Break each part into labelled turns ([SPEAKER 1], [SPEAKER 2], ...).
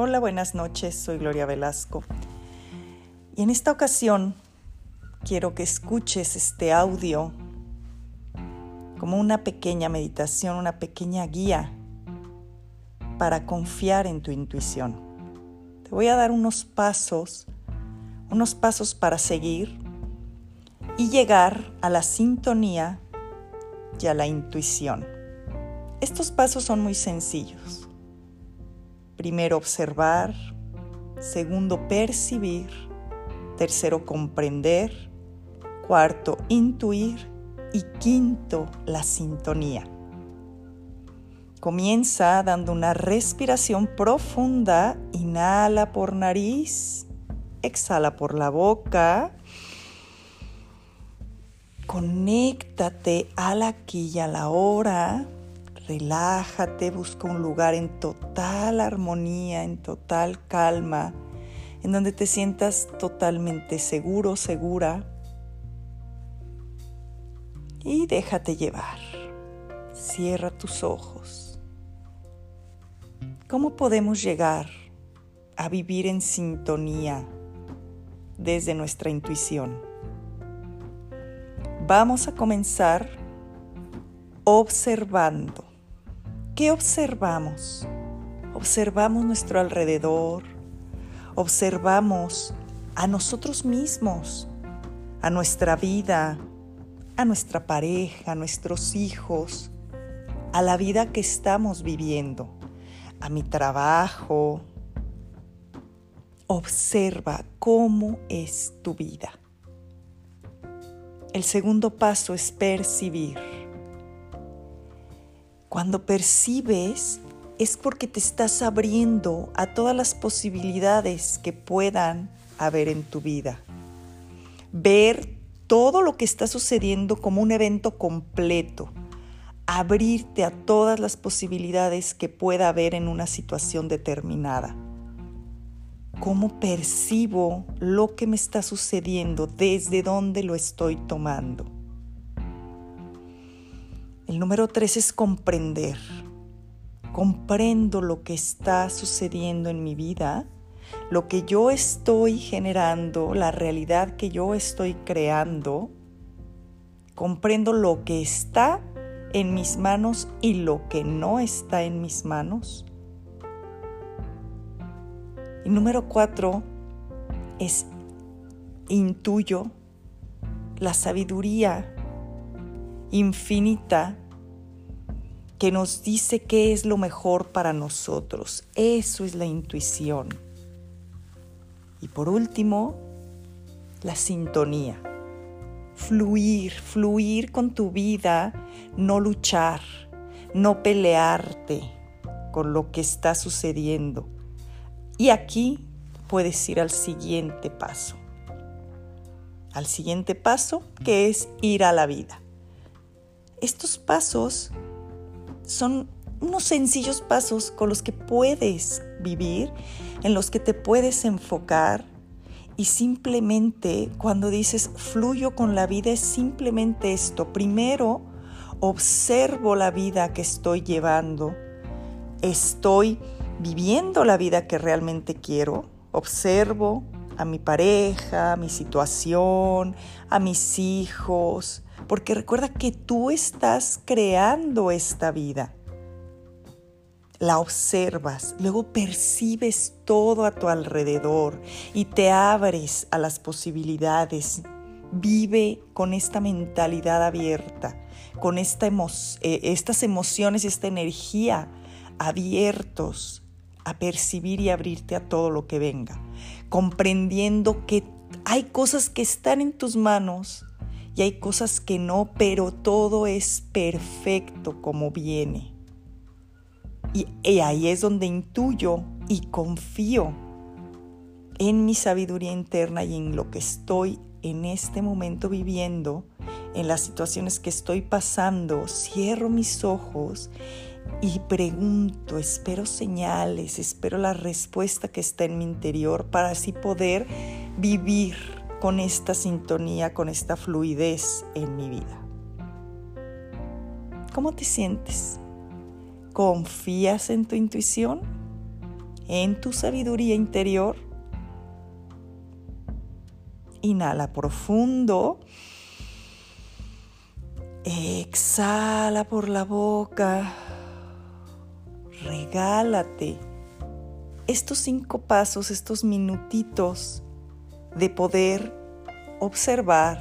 [SPEAKER 1] Hola, buenas noches, soy Gloria Velasco. Y en esta ocasión quiero que escuches este audio como una pequeña meditación, una pequeña guía para confiar en tu intuición. Te voy a dar unos pasos, unos pasos para seguir y llegar a la sintonía y a la intuición. Estos pasos son muy sencillos. Primero observar, segundo percibir, tercero comprender, cuarto intuir y quinto la sintonía. Comienza dando una respiración profunda, inhala por nariz, exhala por la boca. Conéctate al aquí y a la hora. Relájate, busca un lugar en total armonía, en total calma, en donde te sientas totalmente seguro, segura. Y déjate llevar. Cierra tus ojos. ¿Cómo podemos llegar a vivir en sintonía desde nuestra intuición? Vamos a comenzar observando ¿Qué observamos? Observamos nuestro alrededor, observamos a nosotros mismos, a nuestra vida, a nuestra pareja, a nuestros hijos, a la vida que estamos viviendo, a mi trabajo. Observa cómo es tu vida. El segundo paso es percibir. Cuando percibes es porque te estás abriendo a todas las posibilidades que puedan haber en tu vida. Ver todo lo que está sucediendo como un evento completo. Abrirte a todas las posibilidades que pueda haber en una situación determinada. ¿Cómo percibo lo que me está sucediendo? ¿Desde dónde lo estoy tomando? El número tres es comprender. Comprendo lo que está sucediendo en mi vida, lo que yo estoy generando, la realidad que yo estoy creando. Comprendo lo que está en mis manos y lo que no está en mis manos. Y número cuatro es intuyo la sabiduría infinita que nos dice qué es lo mejor para nosotros. Eso es la intuición. Y por último, la sintonía. Fluir, fluir con tu vida, no luchar, no pelearte con lo que está sucediendo. Y aquí puedes ir al siguiente paso. Al siguiente paso que es ir a la vida. Estos pasos son unos sencillos pasos con los que puedes vivir, en los que te puedes enfocar y simplemente cuando dices fluyo con la vida es simplemente esto. Primero, observo la vida que estoy llevando. Estoy viviendo la vida que realmente quiero. Observo a mi pareja, a mi situación, a mis hijos, porque recuerda que tú estás creando esta vida. La observas, luego percibes todo a tu alrededor y te abres a las posibilidades. Vive con esta mentalidad abierta, con eh, estas emociones, esta energía abiertos a percibir y abrirte a todo lo que venga, comprendiendo que hay cosas que están en tus manos y hay cosas que no, pero todo es perfecto como viene. Y, y ahí es donde intuyo y confío en mi sabiduría interna y en lo que estoy en este momento viviendo, en las situaciones que estoy pasando, cierro mis ojos y pregunto, espero señales, espero la respuesta que está en mi interior para así poder vivir con esta sintonía, con esta fluidez en mi vida. ¿Cómo te sientes? ¿Confías en tu intuición? en tu sabiduría interior. Inhala profundo. Exhala por la boca. Regálate estos cinco pasos, estos minutitos de poder observar,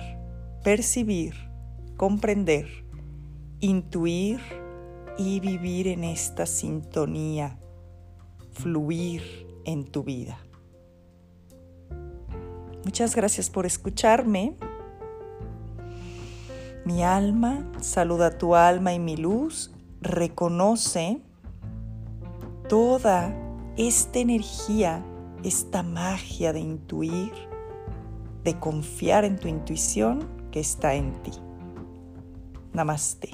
[SPEAKER 1] percibir, comprender, intuir y vivir en esta sintonía, fluir en tu vida. Muchas gracias por escucharme. Mi alma saluda tu alma y mi luz reconoce toda esta energía, esta magia de intuir, de confiar en tu intuición que está en ti. Namaste.